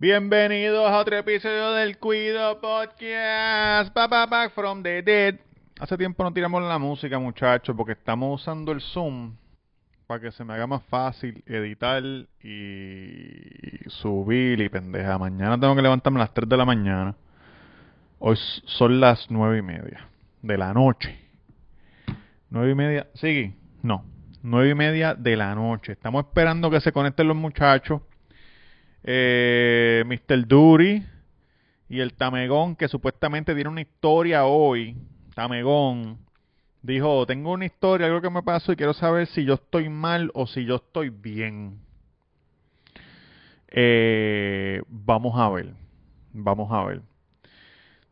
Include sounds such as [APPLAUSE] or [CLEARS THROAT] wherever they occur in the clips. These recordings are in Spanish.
Bienvenidos a otro episodio del Cuido Podcast. Papa back from the dead. Hace tiempo no tiramos la música, muchachos, porque estamos usando el Zoom para que se me haga más fácil editar y subir y pendeja. Mañana tengo que levantarme a las 3 de la mañana. Hoy son las nueve y media de la noche. Nueve y media, sigue, no, nueve y media de la noche. Estamos esperando que se conecten los muchachos. Eh, Mr. Dury y el Tamegón, que supuestamente tiene una historia hoy. Tamegón dijo: Tengo una historia, algo que me pasó y quiero saber si yo estoy mal o si yo estoy bien. Eh, vamos a ver. Vamos a ver.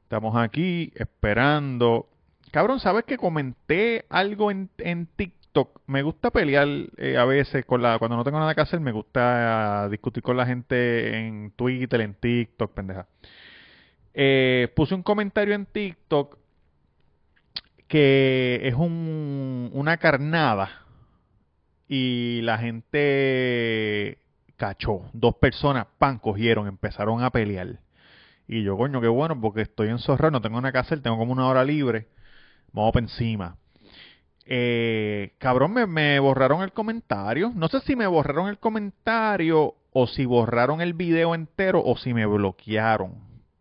Estamos aquí esperando Cabrón, ¿sabes que comenté algo en, en TikTok? Me gusta pelear eh, a veces con la cuando no tengo nada que hacer, me gusta uh, discutir con la gente en Twitter, en TikTok, pendeja. Eh, puse un comentario en TikTok que es un, una carnada y la gente cachó. Dos personas, pan, cogieron, empezaron a pelear. Y yo, coño, qué bueno, porque estoy en Zorra, no tengo nada que hacer, tengo como una hora libre Vamos para encima. Eh, cabrón, me, borraron el comentario. No sé si me borraron el comentario o si borraron el video entero o si me bloquearon.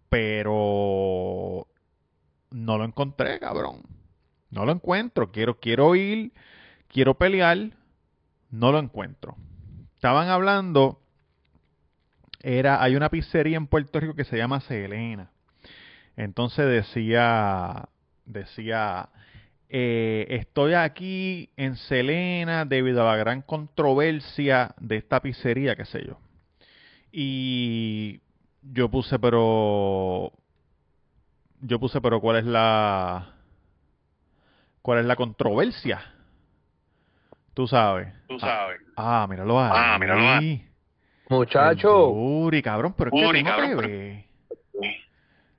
Pero no lo encontré, cabrón. No lo encuentro. Quiero, quiero ir, quiero pelear. No lo encuentro. Estaban hablando. Era, hay una pizzería en Puerto Rico que se llama Selena. Entonces decía decía, eh, estoy aquí en Selena debido a la gran controversia de esta pizzería, qué sé yo. Y yo puse, pero... Yo puse, pero ¿cuál es la... ¿Cuál es la controversia? Tú sabes. Tú sabes. Ah, ah míralo ahí. Ah, míralo ahí. Muchacho. Uri, cabrón, pero es que tú no te ves.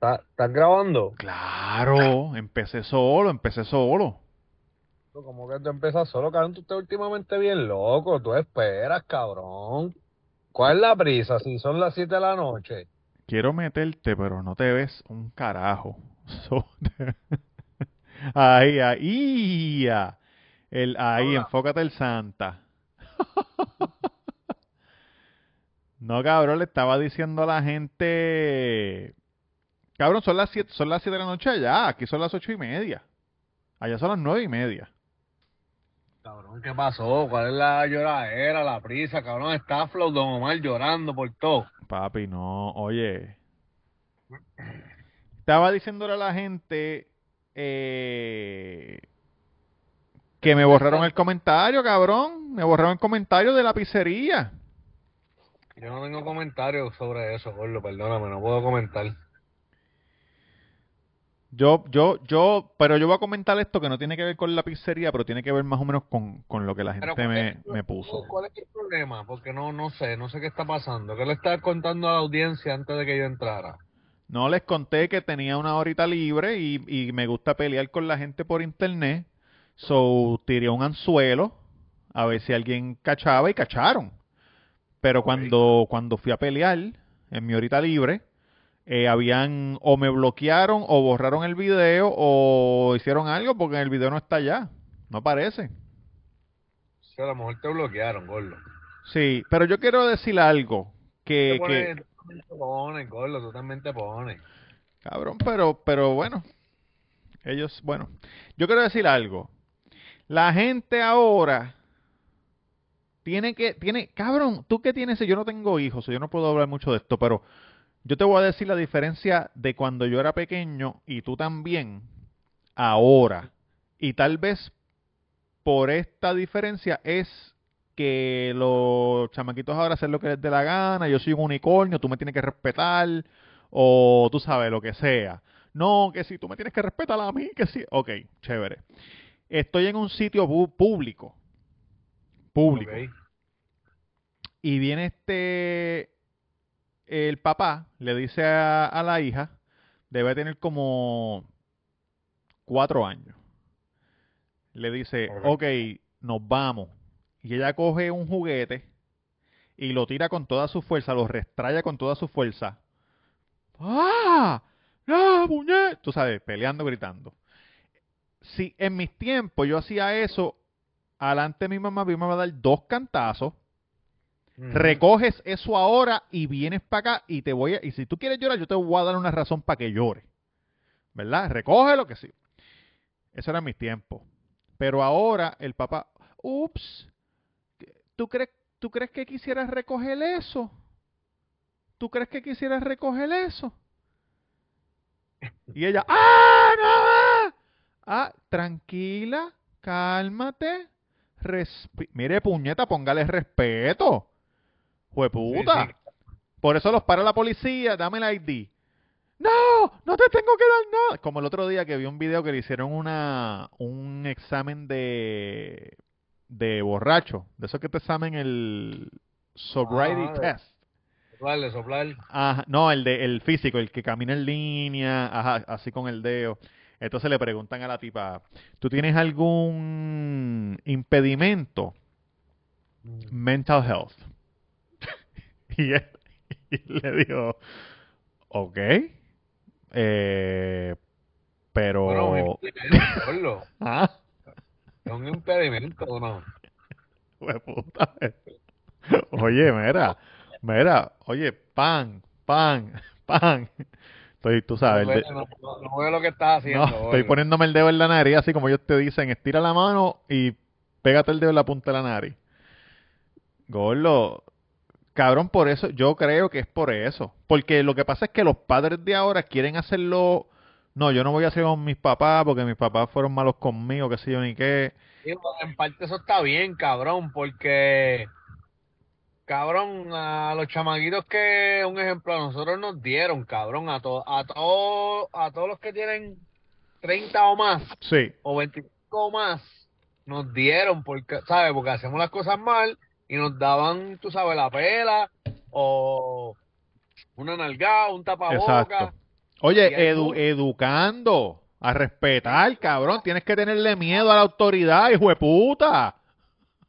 ¿Estás grabando? Claro, empecé solo, empecé solo. ¿Cómo que tú empiezas solo, cabrón? Tú estás últimamente bien loco. Tú esperas, cabrón. ¿Cuál es la prisa si son las 7 de la noche? Quiero meterte, pero no te ves un carajo. [LAUGHS] [LAUGHS] ahí, ahí. El, ahí, enfócate el Santa. [LAUGHS] no, cabrón, le estaba diciendo a la gente Cabrón, son las 7 son las siete de la noche allá. Aquí son las ocho y media. Allá son las nueve y media. Cabrón, ¿qué pasó? ¿Cuál es la lloradera, la prisa? Cabrón, está Flow Don Omar llorando por todo. Papi, no. Oye. Estaba diciéndole a la gente eh, que me borraron el comentario, cabrón. Me borraron el comentario de la pizzería. Yo no tengo comentarios sobre eso, Gordo. Perdóname, no puedo comentar. Yo, yo, yo, pero yo voy a comentar esto que no tiene que ver con la pizzería, pero tiene que ver más o menos con, con lo que la gente me, me, puso. ¿Cuál es el problema? Porque no, no sé, no sé qué está pasando. ¿Qué le estás contando a la audiencia antes de que yo entrara? No, les conté que tenía una horita libre y, y me gusta pelear con la gente por internet. So, tiré un anzuelo a ver si alguien cachaba y cacharon. Pero cuando, cuando fui a pelear en mi horita libre, eh, habían o me bloquearon o borraron el video o hicieron algo porque el video no está allá. No aparece. Sí, a lo mejor te bloquearon, Gordo. Sí, pero yo quiero decir algo que... que... Te pone, Gordo, totalmente pone. Cabrón, pero, pero bueno. Ellos, bueno. Yo quiero decir algo. La gente ahora tiene que, tiene, cabrón, tú que tienes, yo no tengo hijos, yo no puedo hablar mucho de esto, pero yo te voy a decir la diferencia de cuando yo era pequeño y tú también ahora. Y tal vez por esta diferencia es que los chamaquitos ahora hacen lo que les dé la gana, yo soy un unicornio, tú me tienes que respetar, o tú sabes, lo que sea. No, que si tú me tienes que respetar a mí, que sí. Ok, chévere. Estoy en un sitio público. Público. Y viene este el papá le dice a, la hija, debe tener como cuatro años. Le dice, ok, nos vamos. Y ella coge un juguete y lo tira con toda su fuerza, lo restraya con toda su fuerza. ¡Ah! ¡Ah, puñet! Tú sabes, peleando, gritando. Si en mis tiempos yo hacía eso, adelante mi mamá, mi mamá va a dar dos cantazos, Recoges eso ahora y vienes para acá y te voy a, y si tú quieres llorar, yo te voy a dar una razón para que llore. ¿Verdad? Recoge lo que sí. Eso era mis tiempos. Pero ahora el papá, ups, ¿tú crees, ¿tú crees que quisieras recoger eso? ¿Tú crees que quisieras recoger eso? Y ella, ¡ah, no! Ah, tranquila, cálmate. respi- Mire, puñeta, póngale respeto. Jueputa. Sí, Por eso los para la policía, dame el ID. No, no te tengo que dar nada. Como el otro día que vi un video que le hicieron una un examen de de borracho, de eso que te examen el sobriety Ah, test. Soplarle, soplar. Ajá, no, el de el físico, el que camina en línea, ajá, así con el dedo. Entonces le preguntan a la tipa, ¿tú tienes algún impedimento? Mental health. Y él [LAUGHS] y le dijo, ok, eh, pero... Bueno, un impedimento, gordo. [LAUGHS] ah, un impedimento, ¿o ¿no? hueputa. Oye, mira, mira, oye, pan, pan, [LAUGHS] pan. Estoy, tú sabes, No, veo lo que estás haciendo. No, estoy poniéndome el dedo en la nariz, así como ellos te dicen, estira la mano y pégate el dedo en la punta de la nariz. Gordo, cabrón, por eso, yo creo que es por eso. Porque lo que pasa es que los padres de ahora quieren hacerlo. No, yo no voy a hacer con mis papás porque mis papás fueron malos conmigo, qué sé yo ni qué. Sí, en parte eso está bien, cabrón, porque, cabrón, a los chamaquitos que, un ejemplo, a nosotros nos dieron, cabrón, a, to- a, to- a todos los que tienen 30 o más, Sí, o 25 o más, nos dieron, porque, ¿sabes? Porque hacemos las cosas mal y nos daban, tú sabes, la pela, o una nalgada, un tapaboca. exacto. Oye, edu- educando, a respetar, cabrón. Tienes que tenerle miedo a la autoridad, hijo de puta.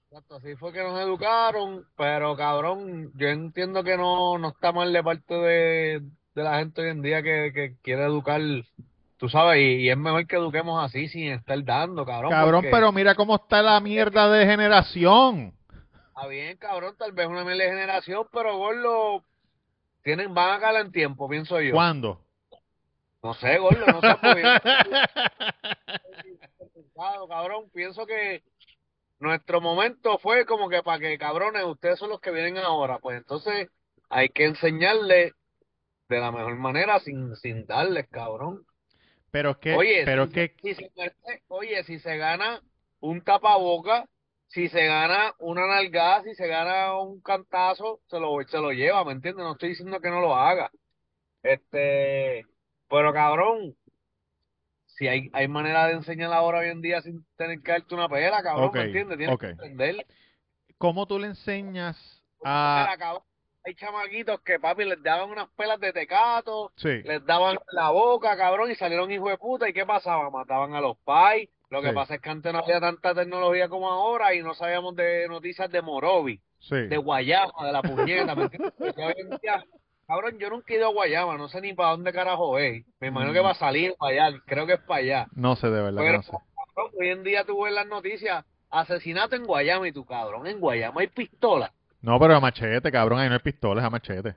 Exacto, así fue que nos educaron, pero cabrón, yo entiendo que no, no está mal de parte de, de la gente hoy en día que, que quiere educar, tú sabes, y, y es mejor que eduquemos así sin estar dando, cabrón. Cabrón, porque pero mira cómo está la mierda de generación. Está bien, cabrón, tal vez una mala generación, pero gordo, tienen, van a calar en tiempo, pienso yo. ¿Cuándo? No sé, gordo, no sé, porque [LAUGHS] cabrón, pienso que nuestro momento fue como que para que, cabrones, ustedes son los que vienen ahora, pues entonces hay que enseñarles de la mejor manera sin, sin darles, cabrón. Pero que, Oye, pero si, que, si se, oye, si se gana un tapaboca, si se gana una nalgada, si se gana un cantazo, se lo, se lo lleva, ¿me entiendes? No estoy diciendo que no lo haga. Este, pero cabrón, si hay, hay manera de enseñar ahora hoy en día sin tener que darte una pela, cabrón, Ok, ¿me entiendes? Tienes que aprender. ¿cómo tú le enseñas a... hay chamaquitos que, papi, les daban unas pelas de tecato, Sí, les daban la boca, cabrón, y salieron hijos de puta. ¿Y qué pasaba? Mataban a los pais. Lo que Sí. pasa es que antes no había tanta tecnología como ahora y no sabíamos de noticias de Morovi, sí. de Guayama, de la puñeta. cabrón, yo nunca he ido a Guayama, no sé ni para dónde carajo es. Me imagino que va a salir para allá, creo que es para allá. No sé, de verdad Pero, no sé. cabrón, hoy en día tú ves las noticias, asesinato en Guayama y tu cabrón, en Guayama hay pistolas. No, pero a machete, cabrón, ahí no hay pistolas, a machete.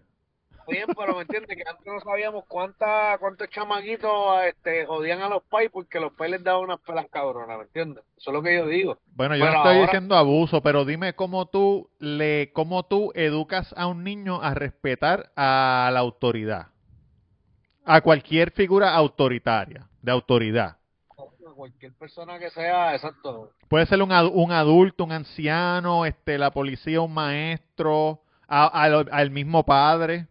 Bien, pero me entiendes que antes no sabíamos cuánta, cuántos chamaquitos este, jodían a los pais porque los pais les daban unas pelas cabronas, ¿me entiendes? Eso es lo que yo digo. Bueno, yo Pero no estoy ahora- diciendo abuso, pero dime cómo tú le, cómo tú educas a un niño a respetar a la autoridad, a cualquier figura autoritaria, de autoridad. Cualquier persona que sea, exacto. Puede ser un, un adulto, un anciano, este, la policía, un maestro, a- al- al mismo padre.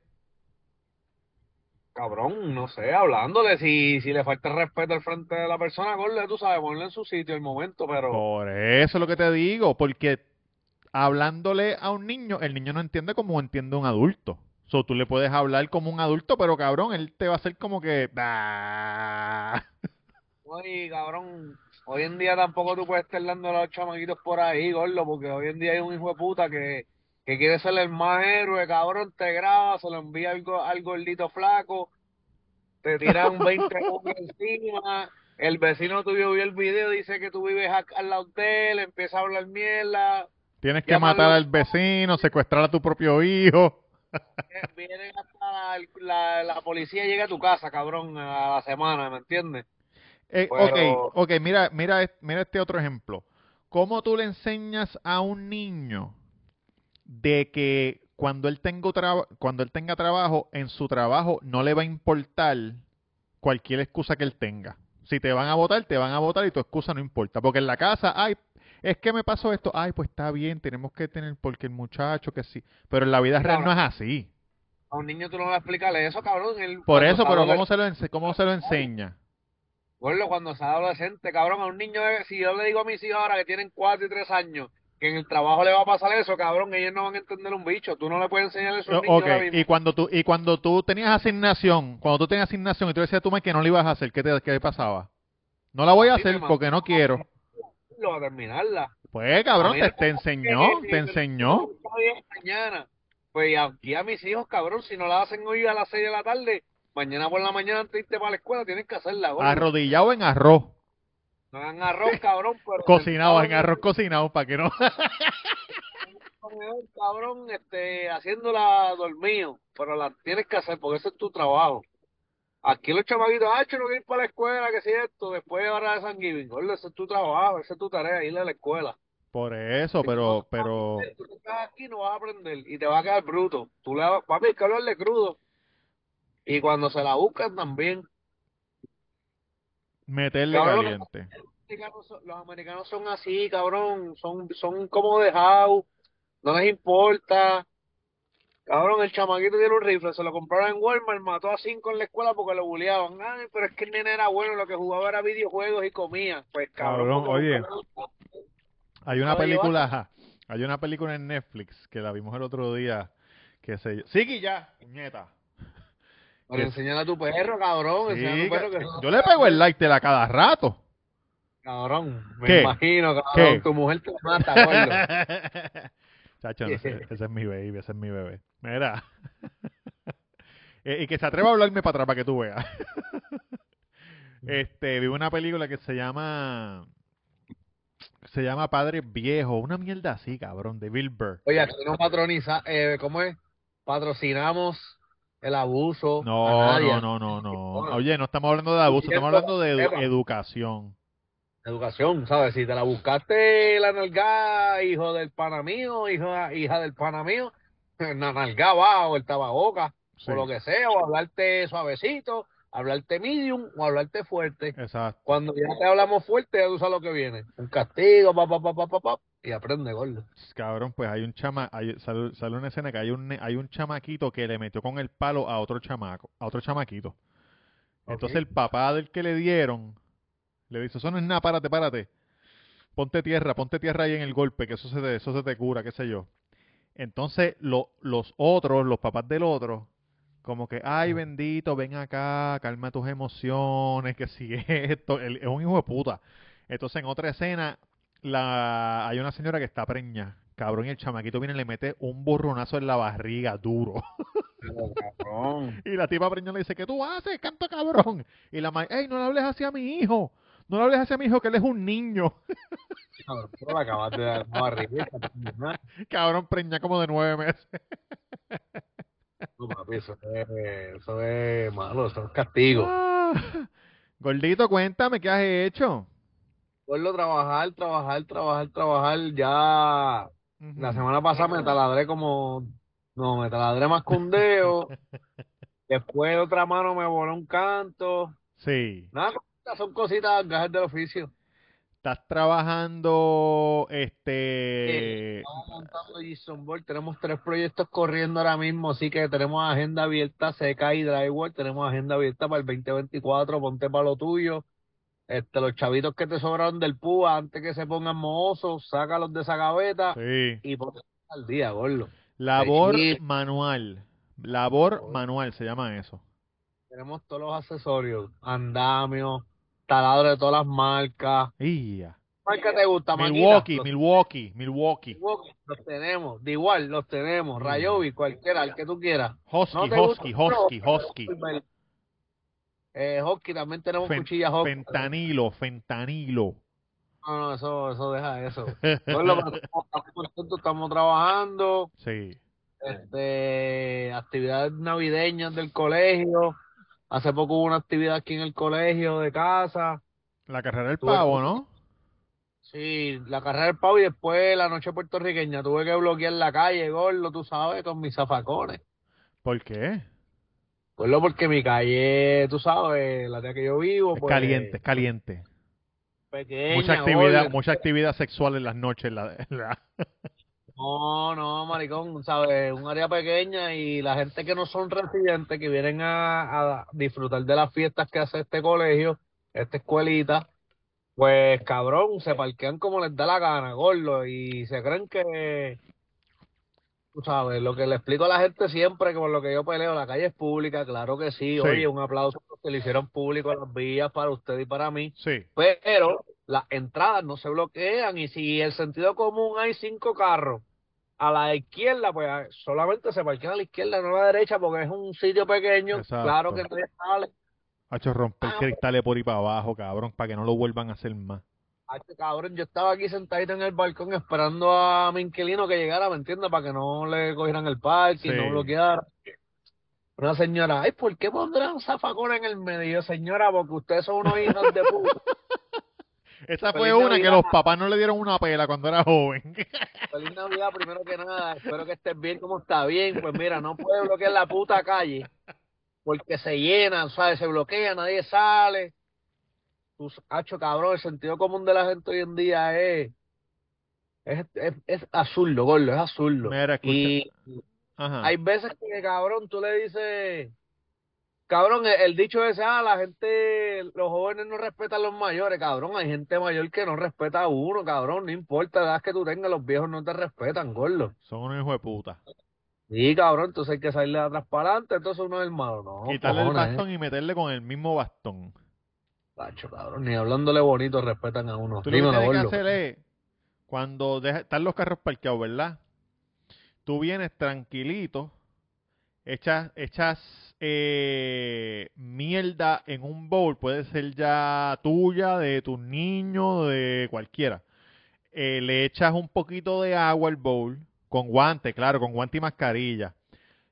Cabrón, no sé, hablándole, si, si le falta respeto al frente de la persona, gordo, tú sabes, ponle en su sitio el momento, pero Por eso es lo que te digo, porque hablándole a un niño, el niño no entiende como entiende un adulto. So, tú le puedes hablar como un adulto, pero cabrón, él te va a hacer como que... [LAUGHS] Oye, cabrón, hoy en día tampoco tú puedes estar dando a los chamaquitos por ahí, gordo, porque hoy en día hay un hijo de puta que que quiere ser el más héroe, cabrón, te graba, se lo envía al, go- al gordito flaco, te tiran 20 hombres encima, el vecino tuyo vio el video, dice que tú vives al lado de él, empieza a hablar mierda, Tienes que matar al vecino, secuestrar a tu propio hijo. [LAUGHS] eh, vienen hasta la, la, la policía llega a tu casa, cabrón, a la semana, ¿me entiendes? Eh, Pero- Ok, ok, mira, mira, mira este otro ejemplo. ¿Cómo tú le enseñas a un niño de que cuando él tenga traba- cuando él tenga trabajo, en su trabajo no le va a importar cualquier excusa que él tenga? Si te van a votar, te van a votar y tu excusa no importa. Porque en la casa, ay, es que me pasó esto, ay, pues está bien, tenemos que tener, porque el muchacho que sí. Pero en la vida real no es así. A un niño tú no le explicar eso, cabrón. él Por eso, pero ¿cómo se lo, cómo se lo enseña? Gordo, cuando sea adolescente, cabrón, a un niño, de- si yo le digo a mis hijos ahora que tienen 4 y 3 años, que en el trabajo le va a pasar eso, cabrón, ellos no van a entender un bicho. Tú no le puedes enseñar eso a un niño Ok, ahora mismo. y cuando tú y cuando tú tenías asignación, cuando tú tenías asignación y tú decías a tu madre que no lo ibas a hacer, ¿qué te qué pasaba? No la voy a Sí, hacer porque no quiero. Lo a terminarla. Pues, cabrón, te, te enseñó, te enseñó. Mañana. Pues aquí a mis hijos, cabrón, si no la hacen hoy a las 6 de la tarde, mañana por la mañana antes de irte para la escuela tienes que hacerla. Arrodillado en arroz, No hagan arroz, cabrón, pero [LAUGHS] cocinado en arroz cocinado para que no. comedor, [LAUGHS] cabrón, este, haciéndola dormido, pero la tienes que hacer porque ese es tu trabajo. Aquí los chamaquitos, ah, yo no quiero ir para la escuela, que si esto, después ahora de San Giving, ese es tu trabajo, esa es tu tarea, ir a la escuela. Por eso, pero pero Tú no estás aquí, no vas a aprender y te va a quedar bruto. Tú le vas, papi, hay que hablarle crudo. Y cuando se la buscan también. Meterle Cabrón, caliente. Los americanos son, los americanos son así, cabrón, son, son como dejados, no les importa. Cabrón, el chamaquito tiene un rifle, se lo compraron en Walmart, mató a cinco en la escuela porque lo bulleaban. Ay, pero es que el nene era bueno, lo que jugaba era videojuegos y comía. Pues cabrón, Cabrón, ¿cómo oye. Hay una película, ajá, hay una película en Netflix que la vimos el otro día que se Sigue ya, puñeta. Pero enseñale a tu perro, cabrón, Sí, a tu perro que- que yo le pego el like de la cada rato. Cabrón, me ¿Qué? imagino, cabrón, ¿Qué? tu mujer te mata, gordo. [LAUGHS] Chacho, no sé, ese es mi baby, ese es mi bebé. Mira. [LAUGHS] Eh, y que se atreva a hablarme para atrás para que tú veas. [LAUGHS] este, vi una película que se llama se llama Padres Viejos, una mierda así, cabrón, de Bill Burr. Oye, aquí no patroniza, eh, ¿cómo es? Patrocinamos el abuso No, no, no, no, no. Oye, no estamos hablando de abuso, estamos hablando de edu- educación. Educación, ¿sabes? Si te la buscaste la nalgada, hijo del pana mío, hija, hija del pana mío, [LAUGHS] la nalgada va o el tababoca, Sí, o lo que sea, o hablarte suavecito, hablarte medium o hablarte fuerte. exacto. Cuando ya te hablamos fuerte, ya tú sabes lo que viene. Un castigo, pa, pa, pa, pa, pa, pa, y aprende, gordo. Cabrón, pues hay un chama, hay, sale, sale una escena que hay un, hay un chamaquito que le metió con el palo a otro chamaco, a otro chamaquito. Entonces el papá del que le dieron le dice, eso no es nada, párate, párate. Ponte tierra, ponte tierra ahí en el golpe, que eso se te, eso se te cura, qué sé yo. Entonces lo- los otros, los papás del otro, como que, ay bendito, ven acá, calma tus emociones, que si [LAUGHS] esto, él es un hijo de puta. Entonces en otra escena la hay una señora que está preña, cabrón, y el chamaquito viene y le mete un borronazo en la barriga duro. Cabrón. [LAUGHS] Y la tipa preñada le dice, ¿qué tú haces, canto cabrón? Y la madre, ey, no le hables así a mi hijo. No le hables así a mi hijo, que él es un niño. [LAUGHS] Cabrón, pero de dar una barriguita, ¿no? cabrón, preña como de nueve meses. No, papi, eso es, eso es malo, eso es castigo. Ah. Gordito, cuéntame, ¿qué has hecho? A trabajar, trabajar, trabajar, trabajar. Ya la semana pasada me taladré como, no, me taladré más que un dedo. [LAUGHS] Después otra mano me voló un canto. Sí. Nada, son cositas, gajes del oficio. Estás trabajando, este... Estamos montando Jason Board, tenemos tres proyectos corriendo ahora mismo, así que tenemos agenda abierta, seca y drywall, tenemos agenda abierta para el 2024, ponte para lo tuyo. Este, los chavitos que te sobraron del PUA, antes que se pongan mohosos, sácalos de esa gaveta Sí. y ponte al día, gordo. Labor Sí. manual. Labor manual se llama eso. Tenemos todos los accesorios, andamios, taladro de todas las marcas, Ya. marca te gusta? Milwaukee, Los- Milwaukee, Milwaukee. Milwaukee, Los tenemos, de igual, los tenemos. Mm. Rayobi, cualquiera, el que tú quieras. Husky, ¿No te gusta? No, Husky. Eh, Husky, también tenemos Fen- cuchillas Husky. Fentanilo, fentanilo. No, no, eso, eso deja eso. [LAUGHS] Estamos contentos, estamos trabajando. Sí. este, actividades navideñas del colegio. Hace poco hubo una actividad aquí en el colegio de casa. La carrera del Tuve- pavo, ¿no? Sí, la carrera del pavo y después la noche puertorriqueña. Tuve que bloquear la calle, gordo, tú sabes, con mis zafacones. ¿Por qué? Gordo, porque mi calle, tú sabes, la de que yo vivo, Es pues, caliente, es caliente. pequeña, Mucha actividad, gordo. mucha actividad sexual en las noches. en la- en la- [LAUGHS] No, no, maricón, ¿sabes? Un área pequeña y la gente que no son residentes, que vienen a, a disfrutar de las fiestas que hace este colegio, esta escuelita, pues cabrón, se parquean como les da la gana, gordo, y se creen que, tú sabes, lo que le explico a la gente siempre, que por lo que yo peleo, la calle es pública, claro que sí, Sí. oye, un aplauso porque le hicieron público a las vías para usted y para mí. Sí. Pero las entradas no se bloquean y si el sentido común hay cinco carros a la izquierda, pues ah, solamente se parquean a la izquierda, no a la derecha, porque es un sitio pequeño. Exacto. Claro que nadie sale. Hacho romper Ah, cristales por ahí para abajo, cabrón, para que no lo vuelvan a hacer más. Ay, cabrón, yo estaba aquí sentadito en el balcón esperando a mi inquilino que llegara, ¿me entiendes? Para que no le cogieran el parque y no bloqueara. Una señora, ay, ¿por qué pondrán zafacón en el medio, señora? Porque ustedes son unos hijos de puta. [LAUGHS] Esa fue una que los papás no le dieron una pela cuando era joven. [LAUGHS] Feliz Navidad, primero que nada. Espero que estés bien como está bien. Pues mira, no puede bloquear la puta calle porque se llena, ¿sabes? Se bloquea, nadie sale. Tú, hacho, cabrón, el sentido común de la gente hoy en día es. Es, es, es absurdo, gordo, es absurdo. Mira, escucha. Y Ajá. hay veces que, cabrón, tú le dices. Cabrón, el, el dicho ese, ah, la gente, los jóvenes no respetan a los mayores, cabrón. Hay gente mayor que no respeta a uno, cabrón. No importa la edad que tú tengas, los viejos no te respetan, gordo. Son unos hijos de puta. Sí, cabrón, entonces hay que salir de atrás para adelante, entonces uno es el malo, no, Quitarle el bastón y meterle con el mismo bastón. eh. Tacho, cabrón, ni hablándole bonito respetan a uno. Tú lo que tienes que hacer es, cuando deja- están los carros parqueados, ¿verdad? Tú vienes tranquilito, echas, echas eh, mierda en un bowl, puede ser ya tuya, de tus niños, de cualquiera. Eh, le echas un poquito de agua al bowl, con guante, claro, con guante y mascarilla.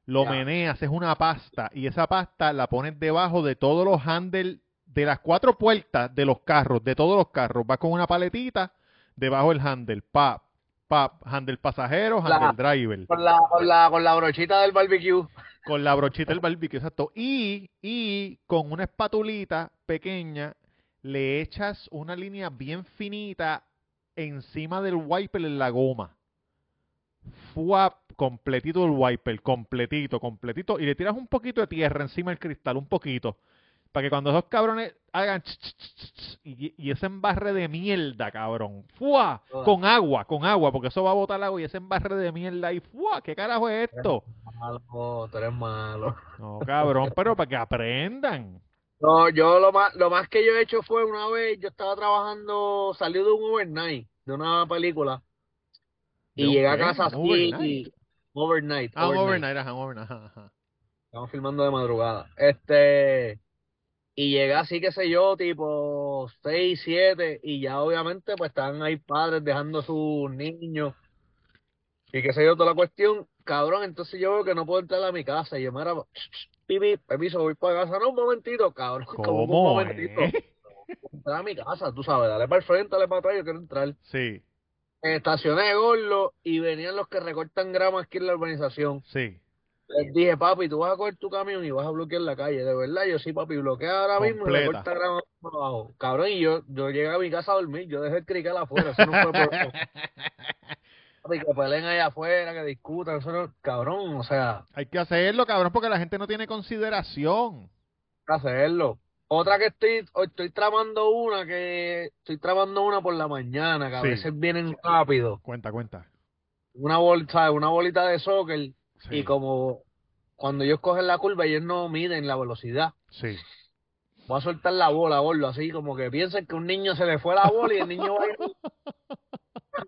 Lo Ya. meneas, es una pasta, y esa pasta la pones debajo de todos los handles de las cuatro puertas de los carros, de todos los carros. Va con una paletita debajo del handle, pap, pap, handle pasajero, La- handle driver, Con la, con la, con la brochita del barbecue. con la brochita del [LAUGHS] barbecue, exacto. Y, y con una espatulita pequeña le echas una línea bien finita encima del wiper en la goma. Fuap, completito el wiper, completito, completito. Y le tiras un poquito de tierra encima del cristal, un poquito. Para que cuando esos cabrones hagan ch, ch, ch, ch, ch, y, y ese embarre de mierda, cabrón. ¡Fua! Toda. Con agua, con agua, porque eso va a botar agua y ese embarre de mierda y ¡fua! ¿Qué carajo es esto? Malo, tú eres malo. No, cabrón, pero para que aprendan. No, yo lo más, lo más que yo he hecho fue una vez, yo estaba trabajando, salí de un overnight, de una película, ¿De y llegué a casa ¿Un así, overnight? y overnight, Ah, overnight. overnight, ajá, overnight, ajá. Estamos filmando de madrugada. Este, y llegué así, qué sé yo, tipo 6, 7, y ya obviamente pues estaban ahí padres dejando a sus niños, y qué sé yo, toda la cuestión, cabrón, entonces yo veo que no puedo entrar a mi casa, y yo me era, pipi, permiso, voy para casa, no, un momentito, cabrón, [LAUGHS] como un ¿Cómo, momentito, eh? [LAUGHS] entrar a mi casa, tú sabes, dale para el frente, dale para atrás, yo quiero entrar. Sí, Estacioné Gordo, y venían los que recortan grama aquí en la urbanización. sí. Les dije, papi, tú vas a coger tu camión y vas a bloquear la calle. De verdad, yo sí, papi, bloquea ahora mismo y Completa. recorta grama para abajo. Cabrón, y yo, yo llegué a mi casa a dormir. Yo dejé el crical afuera. Eso no fue por... [LAUGHS] Papi, que peleen allá afuera, que discutan. Eso no... Cabrón, o sea, Hay que hacerlo, cabrón, porque la gente no tiene consideración. hay que hacerlo. Otra que estoy, hoy estoy tramando una que... Estoy tramando una por la mañana, que a Sí. veces vienen rápido. Cuenta, cuenta. Una bolsa, una bolita de soccer. Sí, Y como cuando ellos cogen la curva, ellos no miden la velocidad. sí. Voy a soltar la bola, gordo, así como que piensen que un niño se le fue la bola y el niño va a ir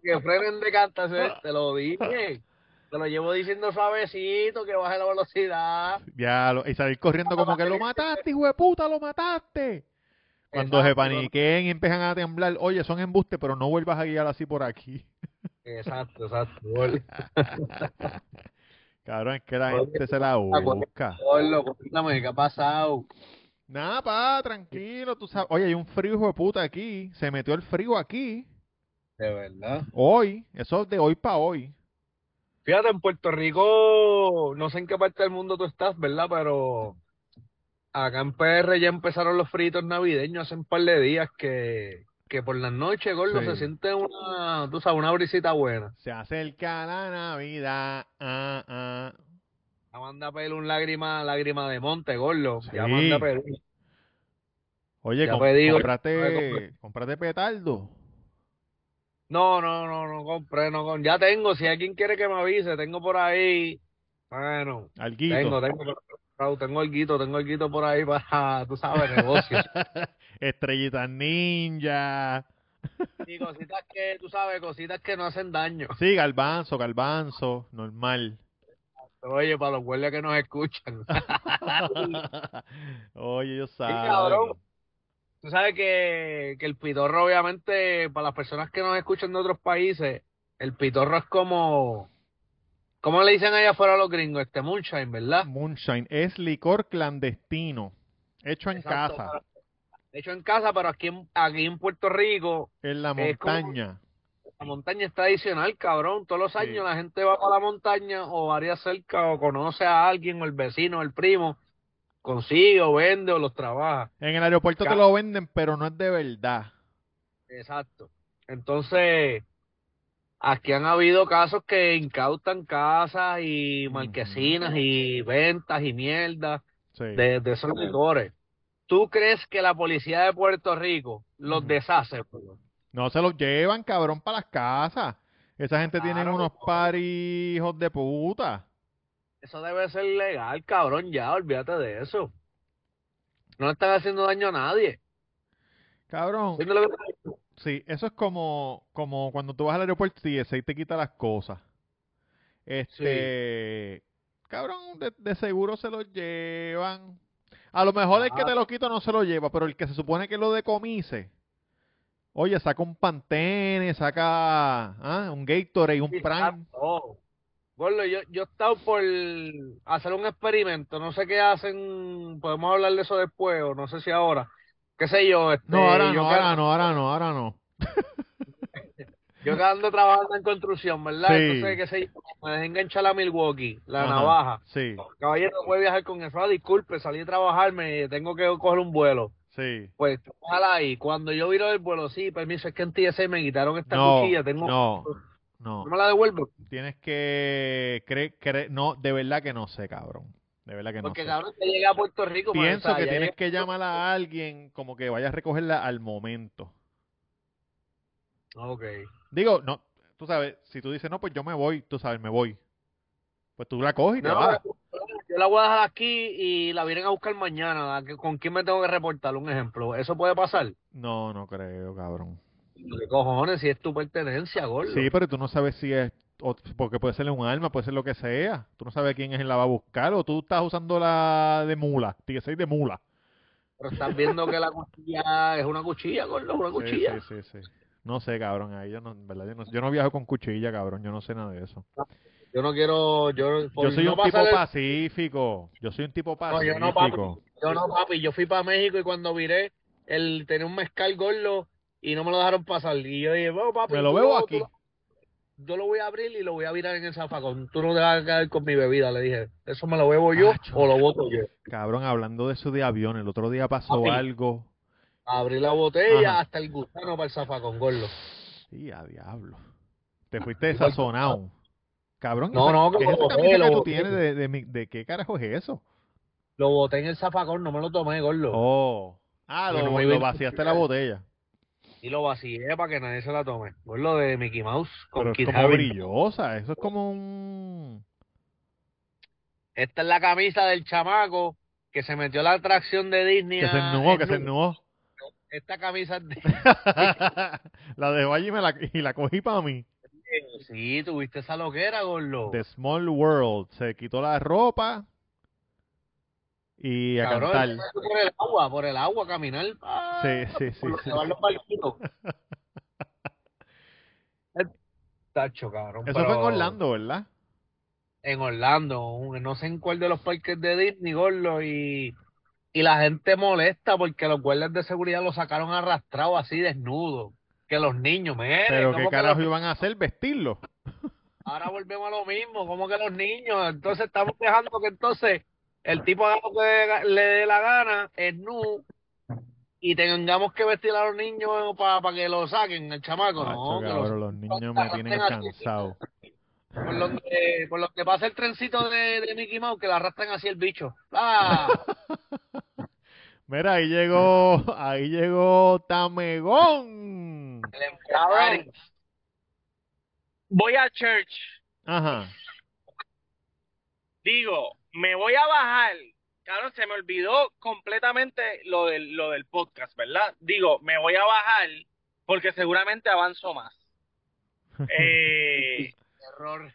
que frenen de cantación, te lo dije. Te lo llevo diciendo suavecito, que baje la velocidad. Ya, lo- y salir corriendo como que lo mataste, hijo de puta, lo mataste. Cuando se Exacto, paniquen y empiezan a temblar, oye, son embustes, pero no vuelvas a guiar así por aquí. Exacto, exacto. [LAUGHS] Cabrón, es que la gente se la busca. Cuéntame, ¿qué ha pasado? Nada, pa, tranquilo, tú sabes. Oye, hay un frío, hijo de puta, aquí. Se metió el frío aquí. De verdad. Hoy. Eso es de hoy para hoy. Fíjate, en Puerto Rico, no sé en qué parte del mundo tú estás, ¿verdad? Pero acá en PR ya empezaron los fritos navideños hace un par de días que, que por las noches, gordo, Sí. se siente una, tú sabes, una brisita buena. Se acerca la Navidad. Ah, ah. Ya manda un lágrima, lágrima de monte, gordo. Ya Sí. manda a pedir. Oye, Ya com- pedí, oye, cómprate, cómprate petardo. No, no, no, no compré, no com- Ya tengo, si alguien quiere que me avise, tengo por ahí. Bueno, Alguito. tengo, tengo, Raúl, tengo alguito, tengo alguito por ahí para, tú sabes, negocio. [LAUGHS] Estrellitas ninja. Y cositas que, tú sabes, cositas que no hacen daño. Sí, garbanzo, garbanzo, normal. Oye, para los guardias que nos escuchan. [LAUGHS] Oye, Sí, saben. cabrón. Tú sabes que, que el pitorro, obviamente, para las personas que nos escuchan de otros países, el pitorro es como, ¿cómo le dicen allá afuera a los gringos? Este moonshine, ¿verdad? Moonshine es licor clandestino, hecho en Exacto, casa, hecho en casa, pero aquí en, aquí en Puerto Rico, en la como- montaña. la montaña es tradicional, cabrón. Todos los Sí. años la gente va para la montaña o varía cerca o conoce a alguien o el vecino o el primo, consigue o vende o los trabaja. En el aeropuerto te lo venden, pero no es de verdad. Exacto. Entonces, aquí han habido casos que incautan casas y marquesinas y ventas y mierda Sí. de, de esos licores. ¿Tú crees que la policía de Puerto Rico los deshace? bro? No se los llevan, cabrón, para las casas. Esa gente tiene unos no. paris hijos de puta. Eso debe ser legal, cabrón, ya, olvídate de eso. No le están haciendo daño a nadie. Cabrón, ¿Entiendes lo sí, eso es como, como cuando tú vas al aeropuerto y ese te quita las cosas. Este, cabrón, de, de seguro se los llevan. A lo mejor el que Ah. te lo quita no se lo lleva, pero el que se supone que lo decomise, oye, saca un Pantene, saca ah, un Gatorade, un Prime. Exacto. Gordo, yo, yo he estado por hacer un experimento, no sé qué hacen, podemos hablar de eso después, o no sé si ahora, qué sé yo, este, No, ahora yo no, ahora no, ahora no, ahora no. [LAUGHS] yo que ando trabajando en construcción, ¿verdad? Sí. Entonces, qué sé yo, me dejé enganchar a Milwaukee, la Ajá, navaja. Sí, Caballero, no puede viajar con eso, ah, disculpe, salí a trabajar, me tengo que coger un vuelo. sí. Pues, ojalá ahí, cuando yo viro el vuelo, sí, permiso, es que en TSA me quitaron esta No, cuchilla, tengo, no, no. ¿no me la devuelvo? Tienes que cre- cre- no, de verdad que no sé, cabrón. De verdad que no Porque sé. cabrón, que llegué a Puerto Rico, Pienso que tienes que llamar a alguien como que vaya a recogerla al momento. Ok. Digo, no, tú sabes, si tú dices, no, pues yo me voy, tú sabes, me voy. Pues tú la coges y te No, vas. yo la voy a dejar aquí y la vienen a buscar mañana. ¿a qué- ¿Con quién me tengo que reportar? Un ejemplo. ¿Eso puede pasar? No, no creo, cabrón. ¿Qué cojones? Si es tu pertenencia, gordo. Sí, pero tú no sabes si es, o- porque puede ser un arma, puede ser lo que sea. Tú no sabes quién es el la va a buscar o tú estás usando la de mula, 16 de mula. Pero estás viendo que la cuchilla es una cuchilla, gordo, una Sí, cuchilla. sí, sí, sí. No sé, cabrón, ahí yo no, en verdad, yo no, yo no viajo con cuchilla, cabrón, yo no sé nada de eso. Yo no quiero, yo, Yo soy no un tipo el- pacífico, yo soy un tipo No, pacífico. yo no, papi. Yo no, papi. Yo fui para México y cuando viré, él tenía un mezcal gordo y no me lo dejaron pasar. Y yo dije, bueno, papi, Me lo tú aquí. Yo lo voy a abrir y lo voy a virar en el zafacón. Tú no te vas a quedar con mi bebida, le dije. ¿Eso me lo bebo yo Acho. o lo boto yo? Cabrón, hablando de eso de avión, el otro día pasó algo. Abrí la botella Ajá. hasta el gusano para el zafacón, gordo. Sí, a diablo. Te fuiste [LAUGHS] desazonado. Cabrón, No, no, ¿qué es esa boté, que tú tienes de, de, mi- de qué carajo es eso? Lo boté en el zafacón, no me lo tomé, gordo. Oh. Ah, lo, no lo vaciaste la botella. Y lo vacié para que nadie se la tome. Gordo de Mickey Mouse con Pero es como Harington. brillosa. Eso es como un... Esta es la camisa del chamaco que se metió a la atracción de Disney. Que se a- ennuó, en que se ennuó. Esta camisa es de... [LAUGHS] la dejó allí y, me la, y la cogí para mí. Sí, tuviste esa loquera, gordo. The Small World. Se quitó la ropa y a Cabrón, cantar. por el agua, por el agua, caminar. ah, Sí, sí, sí. por sí. llevar los barquitos. [LAUGHS] Tacho, cabrón. Eso fue en Orlando, ¿verdad? En Orlando, no sé en cuál de los parques de Disney, gordo, y, y la gente molesta porque los guardias de seguridad lo sacaron arrastrado así desnudo. Que los niños, miren, Pero qué ¿cómo que carajo los- iban a hacer, vestirlo. ahora volvemos a lo mismo, como que los niños, entonces estamos dejando que entonces el tipo haga lo que le dé la gana, es nu, y tengamos que vestir a los niños para que lo saquen, el chamaco, no, Macho, que cabrón, los niños me tienen cansado. por donde, por donde pasa el trencito de, de Mickey Mouse, que le arrastran así el bicho. ¡Ah! [LAUGHS] Mira, ahí llegó, ahí llegó Tamegón. Cabrón. Voy a church. Ajá. Digo, me voy a bajar. Cabrón, se me olvidó completamente lo del, lo del podcast, ¿verdad? Digo, me voy a bajar porque seguramente avanzo más. [LAUGHS] Eh, Error.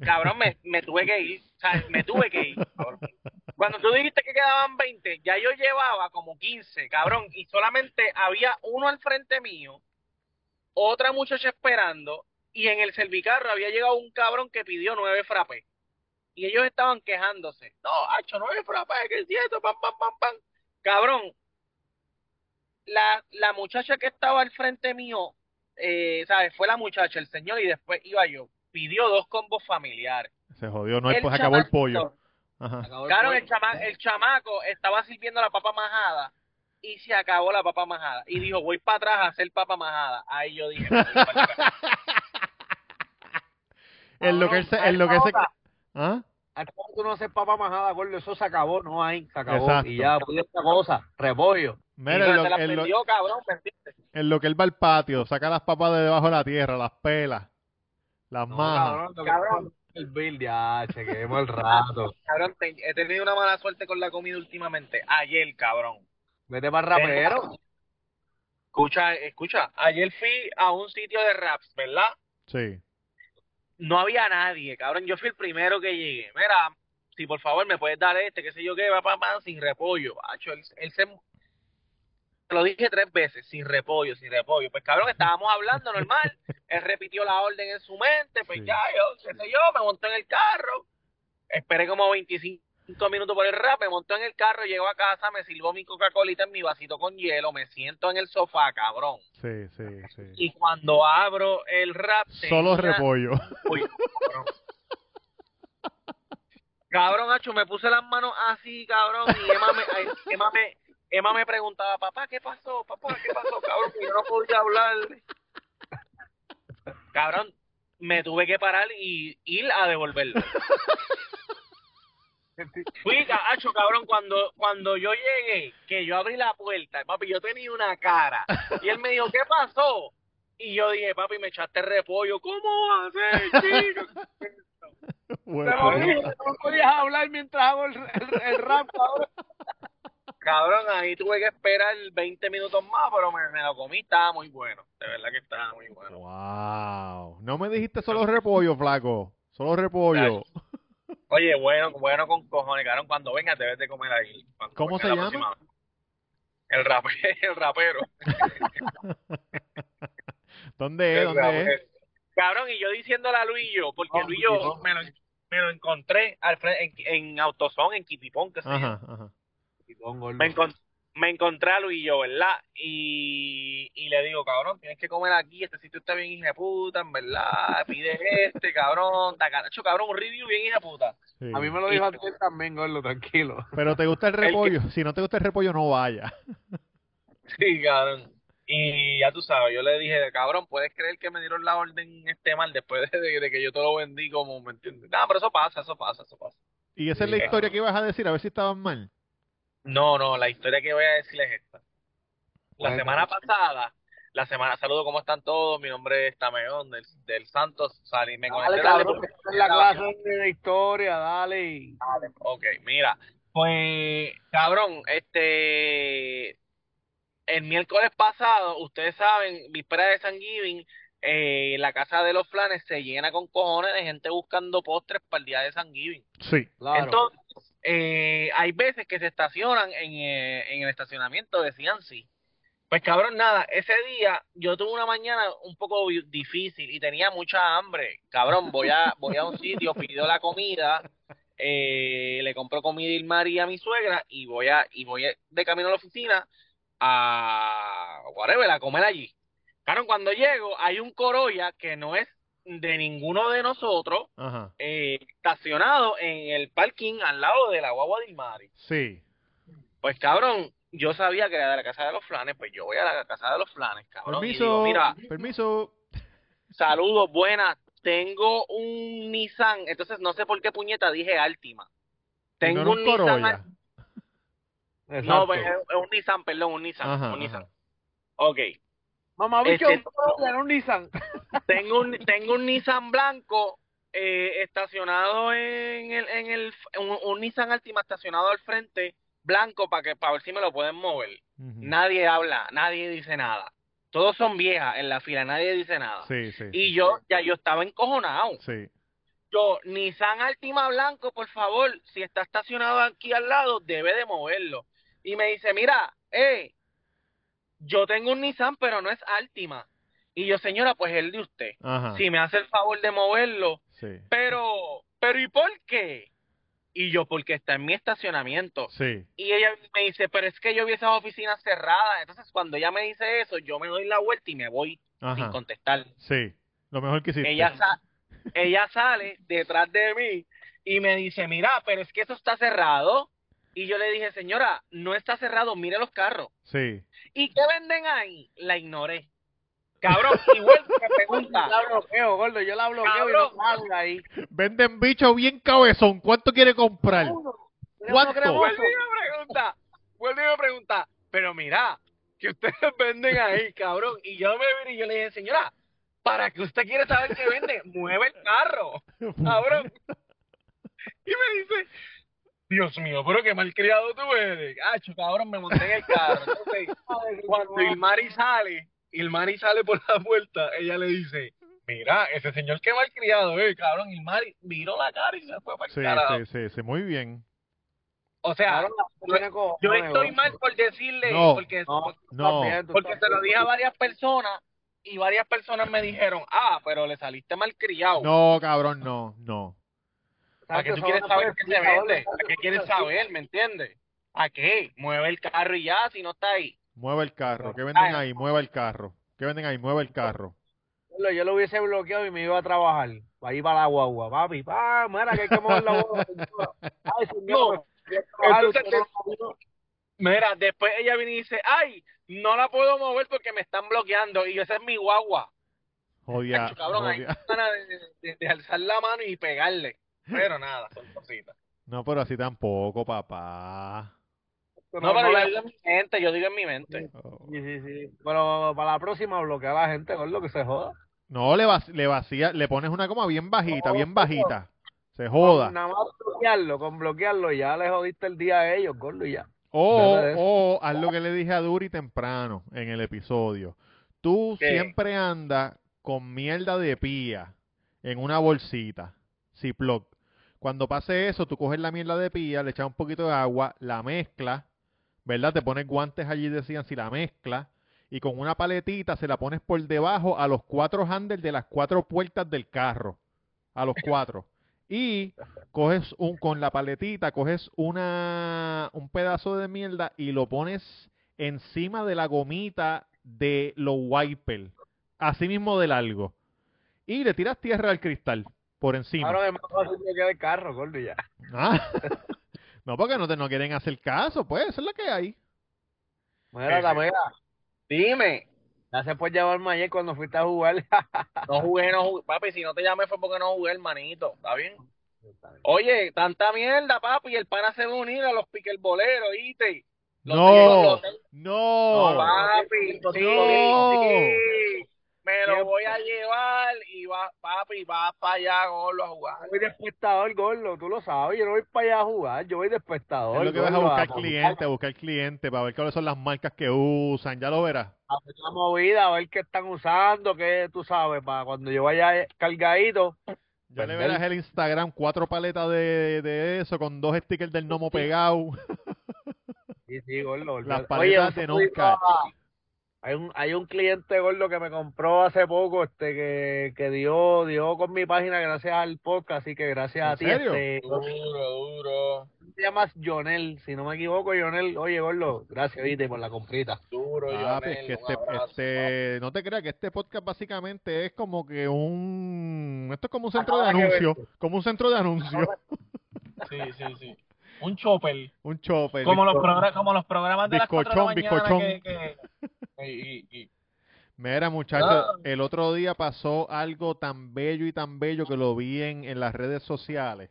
cabrón, me, me tuve que ir. O sea, me tuve que ir. cabrón. Cuando tú dijiste que quedaban 20, ya yo llevaba como 15, cabrón, y solamente había uno al frente mío, otra muchacha esperando, y en el servicarro había llegado un cabrón que pidió nueve frappés. Y ellos estaban quejándose. No, hacho, nueve frappés, que es cierto, pam, pam, pam, pam. Cabrón, la, la muchacha que estaba al frente mío, eh, ¿sabes? Fue la muchacha, el señor, y después iba yo. Pidió dos combos familiares. Se jodió, no, El pues acabó el pollo. Ajá. Acabó el Claro, pollo. el, chama el chamaco estaba sirviendo la papa majada y se acabó la papa majada. Y dijo, voy para atrás a hacer papa majada. Ahí yo dije, "No, voy para atrás". [LAUGHS] En lo que se, en lo que se, ¿ah? Acá tú no haces papa majada, gordo, eso se acabó, no hay, se acabó. Exacto. Y ya, pues esta cosa, repollo. Mira, en lo, la en lo- cabrón, en lo que él va al patio, saca las papas de debajo de la tierra, las pelas, las No, majas. cabrón, Cabrón. el bill, ya, chequemos el rato. [LAUGHS] Cabrón, te- he tenido una mala suerte con la comida últimamente. Ayer, cabrón. Vete para el rapero. Escucha, escucha. Ayer fui a un sitio de raps, ¿verdad? Sí. No había nadie, cabrón. Yo fui el primero que llegué. Mira, si por favor me puedes dar este, qué sé yo qué, va papá, sin repollo. Macho, él, él se... Te lo dije tres veces, sin repollo, sin repollo. Pues cabrón, estábamos hablando normal. [LAUGHS] Él repitió la orden en su mente, pues Sí. ya, yo, qué sé yo, me monté en el carro. Esperé como 25 minutos por el rap, me montó en el carro, llego a casa, me sirvo mi Coca-Colita en mi vasito con hielo, me siento en el sofá, cabrón. Sí, sí, sí. Y cuando abro el rap, Solo tenía- repollo. Uy, cabrón. Cabrón, Hacho, me puse las manos así, cabrón, y Emma me, Emma me, Emma me preguntaba, papá, ¿qué pasó? Papá, ¿qué pasó, cabrón? Que yo no podía hablar. Cabrón, me tuve que parar y ir a devolverlo. Hacho, cabrón, cuando, cuando yo llegué, que yo abrí la puerta, papi, yo tenía una cara, y él me dijo, ¿qué pasó? Y yo dije, papi, me echaste repollo, ¿cómo va a ser, chico? Bueno, dije, no podías hablar mientras hago el, el- el rap, cabrón. Cabrón, ahí tuve que esperar 20 minutos más, pero me, me lo comí, estaba muy bueno. De verdad que estaba muy bueno. Wow. No me dijiste solo repollo, flaco. Solo repollo. Oye, bueno, bueno con cojones, cabrón. Cuando vengas debes de comer ahí. Cuando ¿Cómo se la llama? El, rape, el rapero. [LAUGHS] [LAUGHS] ¿Dónde es? El ¿Dónde rapero. es? Cabrón, y yo diciéndole a Luillo, porque No, Luillo Kitipón. me lo, me lo encontré al fre- en, en Autosón, en Kitipón, que se Ajá, ajá. me, me encontré a Luillo, ¿verdad? Y, y le digo, cabrón, tienes que comer aquí, este sitio está bien hija de puta, en verdad, pide este, cabrón, tacacho, cabrón, un review bien hija de puta. Sí. A mí me lo dijo antes también, gordo, tranquilo. Pero te gusta el que- repollo. Si no te gusta el repollo, no vaya. Sí, cabrón. Y ya tú sabes, yo le dije, cabrón, ¿puedes creer que me dieron la orden este mal después de, de que yo te lo vendí como, ¿me entiendes? No, pero eso pasa, eso pasa, eso pasa. Y esa es la historia que ibas a decir, a ver si estaban mal. No, no, la historia que voy a decir es esta. La Bueno. semana pasada, la semana, saludo, ¿cómo están todos? Mi nombre es Tameón del, del Santos, salí, me Dale, conecté tarde cabrón, porque- que es la clase de historia, dale. Ok, mira, pues, cabrón, este, el miércoles pasado, ustedes saben, víspera de San Giving, eh, la casa de los flanes se llena con cojones de gente buscando postres para el día de San Giving. Sí. Claro. Entonces, eh, hay veces que se estacionan en, eh, en el estacionamiento de Cianci. Pues cabrón, nada, ese día yo tuve una mañana un poco difícil y tenía mucha hambre. Cabrón, voy a, voy a un sitio, pido la comida, eh, le compro comida a Ilmar y a mi suegra y voy a, y voy de camino a la oficina a whatever, a comer allí. Cabrón, cuando llego hay un Corolla que no es de ninguno de nosotros, Ajá. eh, estacionado en el parking al lado de la guagua de Ilmari. Sí. Pues cabrón, yo sabía que era de la casa de los flanes, pues yo voy a la casa de los flanes, cabrón. Y Permiso. digo, mira, Permiso. saludos, buenas, tengo un Nissan, entonces no sé por qué puñeta dije Altima. Tengo No un Nissan, no, pues, es un Nissan, perdón, un Nissan, Ajá, un Nissan. Ok, Mamá, bicho, Este- un Corolla, no un Nissan. [LAUGHS] tengo un, tengo un Nissan blanco eh, estacionado en el, en el, un, un Nissan Altima estacionado al frente, blanco, para que, para ver si me lo pueden mover. Nadie habla, nadie dice nada. Todos son viejas en la fila, nadie dice nada. Sí, sí. Y yo, ya yo estaba encojonado. Sí. Yo, Nissan Altima Blanco, por favor, si está estacionado aquí al lado, debe de moverlo. Y me dice, mira, eh, yo tengo un Nissan, pero no es Altima. Y yo, señora, pues el de usted. Ajá. Si me hace el favor de moverlo, Sí. pero, pero ¿y por qué? Y yo, porque está en mi estacionamiento. Sí. Y ella me dice, pero es que yo vi esas oficinas cerradas. Entonces, cuando ella me dice eso, yo me doy la vuelta y me voy sin contestar. Sí. Lo mejor que hiciste. Ella, sa- ella sale detrás de mí y me dice, mira, pero es que eso está cerrado. Y yo le dije, señora, no está cerrado, mire los carros. Sí. ¿Y qué venden ahí? La ignoré. Cabrón, igual [LAUGHS] Yo pregunta, la bloqueo, gordo, yo la bloqueo y no salga ahí. Venden bicho bien cabezón. ¿Cuánto quiere comprar? ¿Cuánto? vuelve y me pregunta, vuelve y me pregunta, pero mira, que ustedes [LAUGHS] venden ahí, cabrón. Y yo me vi y yo le dije, señora, ¿para qué usted quiere saber qué vende? Mueve el carro, [LAUGHS] cabrón. Y me dice, Dios mío, pero qué malcriado tú eres. Acho, cabrón, me monté en el carro. [LAUGHS] Entonces, cuando Ilmari sale, Ilmari sale por la puerta, ella le dice, mira, ese señor qué malcriado, eh, cabrón. Ilmari miró la cara y se fue para el Sí, carajo. sí, sí, sí. Muy bien. O sea, yo- estoy mal por decirle, No, porque, No, No. porque se lo dije a varias personas y varias personas me dijeron, ah, pero le saliste mal criado. No, cabrón, no, no. ¿Para qué tú quieres no saber qué se vende? ¿Para qué quieres saber? ¿Me entiendes? ¿A qué? Mueve el carro y ya, si no está ahí. Mueva el carro. ¿Qué venden ahí? Mueva el carro. ¿Qué venden ahí? Mueva el carro. Yo lo hubiese bloqueado y me iba a trabajar. Para ir para la guagua, papi. Pa, mira que hay que mover la guagua. [LAUGHS] Ay, señor, No. Entonces, no- Mira, después ella viene y dice, ay, no la puedo mover porque me están bloqueando y esa es mi guagua. Jodia. Cacho, cabrón, ahí jodia. dan ganas de, de- de alzar la mano y pegarle. Pero nada, son cositas. No, pero así tampoco, papá. No, pero yo digo en mi mente, yo digo en mi mente. Oh. Sí, sí, sí. Pero para la próxima bloquea a la gente, gordo, que se joda. No, le, vac- le vacía, le pones una coma bien bajita, bien bajita. Se joda. Con nada más bloquearlo, con bloquearlo ya le jodiste el día a ellos, gordo, y ya. O, o haz lo que le dije a Duri temprano en el episodio. Tú ¿Qué? siempre andas con mierda de pía en una bolsita, Ziploc. Cuando pase eso, tú coges la mierda de pía, le echas un poquito de agua, la mezclas, ¿verdad? Te pones guantes allí, decían, si la mezclas, y con una paletita se la pones por debajo a los cuatro handles de las cuatro puertas del carro. A los cuatro. Y coges un, con la paletita, coges una, un pedazo de mierda y lo pones encima de la gomita de los wipers. Así mismo de largo. Y le tiras tierra al cristal por encima. Ahora es más fácil bloquear el carro, gordo, ya. Ah. [LAUGHS] [LAUGHS] no, porque no te no quieren hacer caso, pues, eso es lo que hay. Mira, la mega. Dime, Gracias por llamarme ayer cuando fuiste a jugar. [LAUGHS] no jugué, no jugué. Papi, si no te llamé fue porque no jugué, hermanito. ¿Está bien? Oye, tanta mierda, papi. El pana se va a unir a los piquerboleros, ¿viste? Los No, tengo- los no. No, papi. No. Sí, sí. Me lo voy a llevar y va, papi, vas para allá, Gordo, a jugar. Yo voy de espectador, gordo, tú lo sabes, yo no voy para allá a jugar, yo voy de espectador. Es lo que vas a buscar cliente, a buscar cliente, para ver cuáles son las marcas que usan, ya lo verás. a ver la movida, a ver qué están usando, qué tú sabes, para cuando yo vaya cargadito. Ya le verás el Instagram, cuatro paletas de, de eso, con dos stickers del gnomo pegados. Sí, sí, gordo. Las paletas Oye, de un saludito Noncat. a- Hay un, hay un cliente gordo que me compró hace poco, este, que, que dio, dio con mi página gracias al podcast, así que gracias ¿En a ti, serio? este, Duro, duro, te llamas Jonel, si no me equivoco, Jonel, oye, gordo, gracias, viste, por la comprita. duro, Ah, pues que este, abrazo, este, no te creas que este podcast básicamente es como que un, esto es como un centro de anuncio, como un centro de anuncio. Sí, sí, sí. Un chopper. un chopper. Como los, progra- como los programas de las Bizcochón, 4 de la mañana bizcochón. que... que- y- y- y- Mira, muchachos, Ah. el otro día pasó algo tan bello y tan bello que lo vi en, en las redes sociales.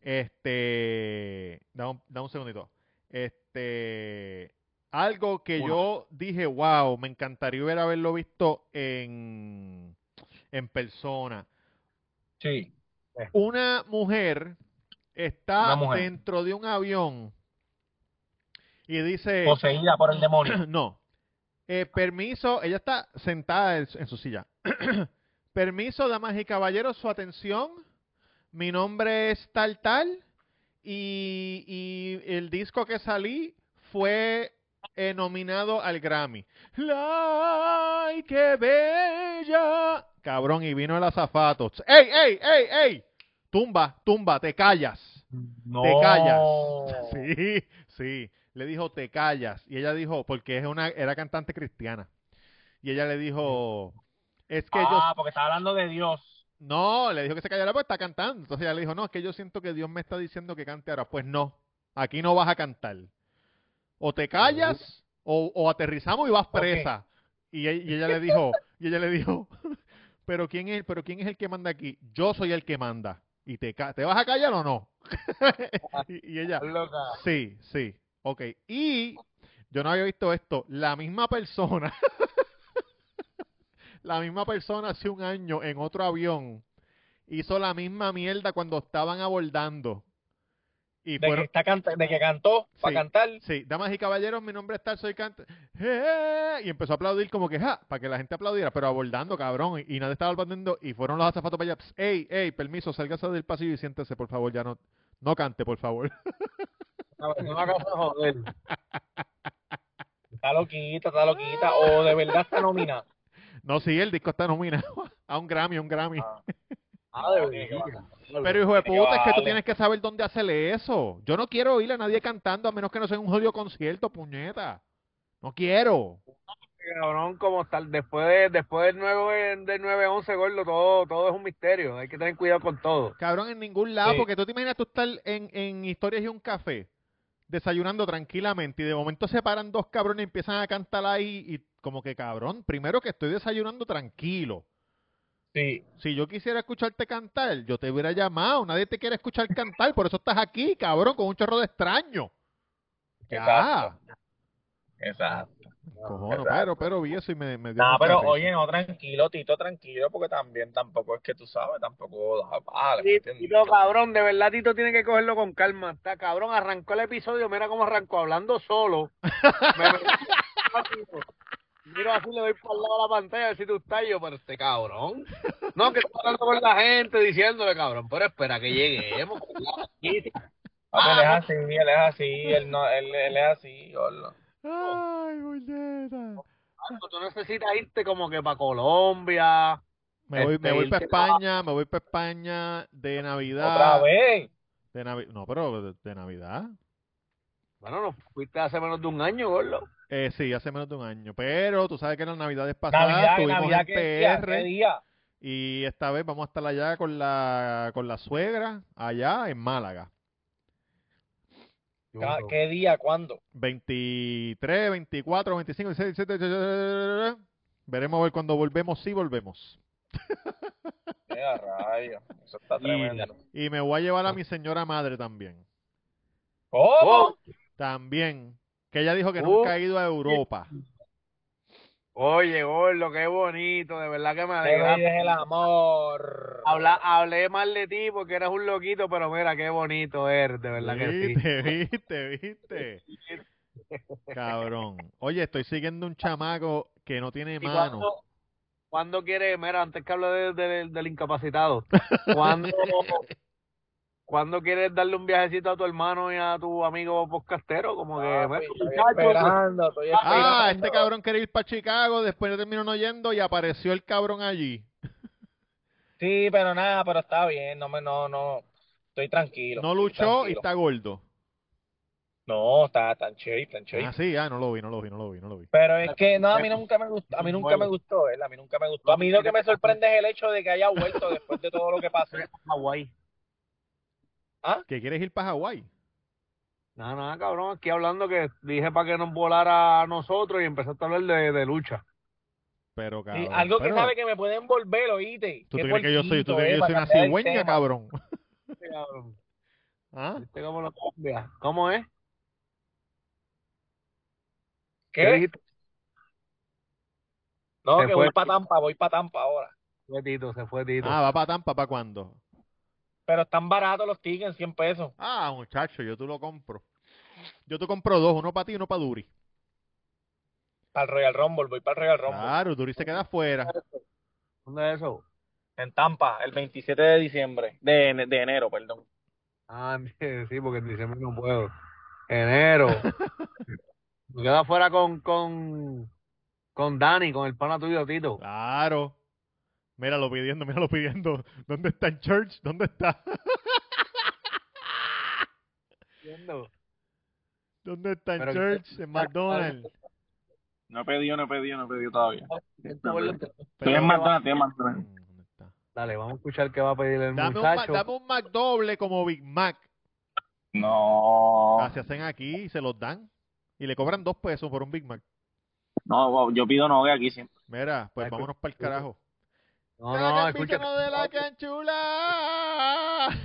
Este, da un, da un segundito. Este, algo que yo dije, wow, me encantaría haberlo visto en, en persona. Sí. Una mujer está Una mujer. dentro de un avión y dice, Poseída por el demonio. [CLEARS THROAT] no, eh, permiso, ella está sentada en, su- en su silla. [CLEARS THROAT] permiso, damas y caballeros, su atención. Mi nombre es tal tal y, y el disco que salí fue eh, nominado al Grammy. ¡Ay, qué bella! Cabrón, y vino el azafato. ¡Ey, ey, ey, ey! Tumba, tumba, te callas. No. Te callas. [LAUGHS] Sí, sí. Le dijo, te callas. Y ella dijo, porque es una, era cantante cristiana. Y ella le dijo, es que yo... Ah, porque está hablando de Dios. No, le dijo que se callara porque está cantando. Entonces ella le dijo, no, es que yo siento que Dios me está diciendo que cante ahora. Pues no, aquí no vas a cantar. O te callas o, o aterrizamos y vas presa. Y, y ella le dijo, y ella le dijo, [LAUGHS] pero quién es, pero quién es el que manda aquí? Yo soy el que manda. Y te, ¿te vas a callar o no? [LAUGHS] y, y ella, Loca. Sí, sí. Ok. Y yo no había visto esto. La misma persona, [LAUGHS] la misma persona hace un año en otro avión hizo la misma mierda cuando estaban abordando. Y De que, está canta- de que cantó para cantar. sí, damas y caballeros, mi nombre es tal, soy canta. ¡Eh! Y empezó a aplaudir como que, ja, para que la gente aplaudiera, pero abordando, cabrón. Y, y nadie estaba aplaudiendo. Y fueron los azafatos para allá. Ey, ey, permiso, sálgase del pasillo y siéntese, por favor, ya no, no cante, por favor. [LAUGHS] No, me hagas joder. [LAUGHS] Está loquita, está loquita. O de verdad está nominada. No, sí, el disco está nominado [LAUGHS] a un Grammy, a un Grammy. Ah. [LAUGHS] Ah, de No, verdad. Pero hijo de puta, es que tú tienes que saber dónde hacerle eso. Yo no quiero oír a nadie cantando a menos que no sea un jodido concierto, puñeta. No quiero. Cabrón, como tal, después de, después del 9, del 9-11, gordo, todo, todo es un misterio. Hay que tener cuidado con todo. Cabrón, en ningún lado, Sí. porque tú te imaginas tú estar en, en historias y un café, desayunando tranquilamente, y de momento se paran dos cabrones y empiezan a cantar ahí, y como que cabrón, primero que estoy desayunando tranquilo. Sí. Si yo quisiera escucharte cantar, yo te hubiera llamado. Nadie te quiere escuchar cantar, por eso estás aquí, cabrón, con un chorro de extraño. Ya. Exacto. Cojono, pero, pero vi eso y me, me dio No, pero risa. oye, no, tranquilo, Tito, tranquilo, porque también tampoco es que tú sabes, tampoco ¿me Sí? Tito, cabrón, de verdad Tito tiene que cogerlo con calma. Está cabrón, arrancó el episodio, mira cómo arrancó, hablando solo. [LAUGHS] Me Tito. Miro así, le doy por el lado de la pantalla a ver si tú estás yo, pero este cabrón. No, que está hablando con la gente diciéndole, cabrón, pero espera que lleguemos. [LAUGHS] Él es así, él es así, él, no, él, él es así, gordo. Ay, muñeca. Tú necesitas irte como que para Colombia. Me voy, Este, me voy para España, me voy para España de Navidad. Otra vez. De Navi- no, pero de, de Navidad. Bueno, no fuiste hace menos de un año, gordo. Eh, sí, hace menos de un año. Pero tú sabes que las Navidades pasadas Navidad, estuvimos Navidad, en ¿qué día? PR ¿Qué día? y esta vez vamos a estar allá con la, con la suegra, allá en Málaga. ¿Qué día? ¿Cuándo? 23, 24, 25, 26, 27, veremos a ver cuando volvemos, si volvemos. Mira, rayos, eso está Y- tremendo. Y me voy a llevar a mi señora madre también. ¿Cómo? Oh, También. Que ella dijo que Oh. nunca ha ido a Europa. Oye, gordo, qué bonito, de verdad que me Te alegra. olvides el amor. Habla, hablé mal de ti porque eres un loquito, pero mira, qué bonito eres, de verdad que sí. Viste, viste, viste. Cabrón. Oye, estoy siguiendo un chamaco que no tiene ¿Y mano. cuándo, cuándo quieres, mira, antes que hable de- de- del incapacitado, [LAUGHS] ¿cuándo, ¿cuándo quieres darle un viajecito a tu hermano y a tu amigo podcastero? Como que, Papi, bueno, estoy esperando, estoy esperando. Ah, este cabrón quería ir para Chicago, después terminó no yendo y apareció el cabrón allí. Sí, pero nada, pero está bien, no me, no, no, estoy tranquilo. No luchó y está gordo. No, está tan chévere, tan chévere. Ah, sí, ah, no lo vi, no lo vi, no lo vi, no lo vi. Pero es que no, a mí nunca me gustó, a mí nunca me gustó, ¿verdad? A mí nunca me gustó. A mí lo que me sorprende es el hecho de que haya vuelto después de todo lo que pasó. [LAUGHS] Hawái. ¿Que quieres ir para Hawái? Nada, nada, cabrón, aquí hablando que dije para que nos volara a nosotros y empezaste a hablar de, de lucha. Pero, cabrón. algo que sabe que me puede envolver, oíste. ¿Tú Qué te crees que yo soy, tú que yo eh, soy una cigüeña, cabrón? [LAUGHS] Cabrón, ¿Ah? ¿Viste cómo lo cambia? ¿Cómo es? ¿Qué ¿Qué? dijiste? No, Se que fue. voy para Tampa, voy para Tampa ahora. Se fue Tito, se fue Tito. Ah, va para Tampa, ¿para cuándo? Pero están baratos los tickets, 100 pesos. Ah, muchacho, yo tú lo compro. Yo te compro dos, uno para ti y uno para Duri. Para el Royal Rumble, voy para el Royal Rumble. Claro, Duri se queda afuera. ¿Dónde es eso? En Tampa, el 27 de diciembre. De, ene- de enero, perdón. Ah, [LAUGHS] sí, porque en diciembre no puedo. Enero. [LAUGHS] Me quedo afuera con, con, con Dani, con el pana tuyo, Tito. Claro. Míralo pidiendo, míralo pidiendo. [LAUGHS] ¿Dónde está en Church? ¿Dónde está? ¿Dónde está en Church? En McDonald's. No he pedido, no he pedido, no he pedido todavía. Estoy en McDonald's, estoy en McDonald's. Mm. Dale, vamos a escuchar qué va a pedir el Dame un, Mac- muchacho. dame un McDoble como Big Mac. No, Ah, se hacen aquí y se los dan. Y le cobran dos pesos por un Big Mac. no, yo pido no aquí siempre. Mira, pues Ay, vámonos para el carajo. No, no, escucha. de la canchula! [LAUGHS]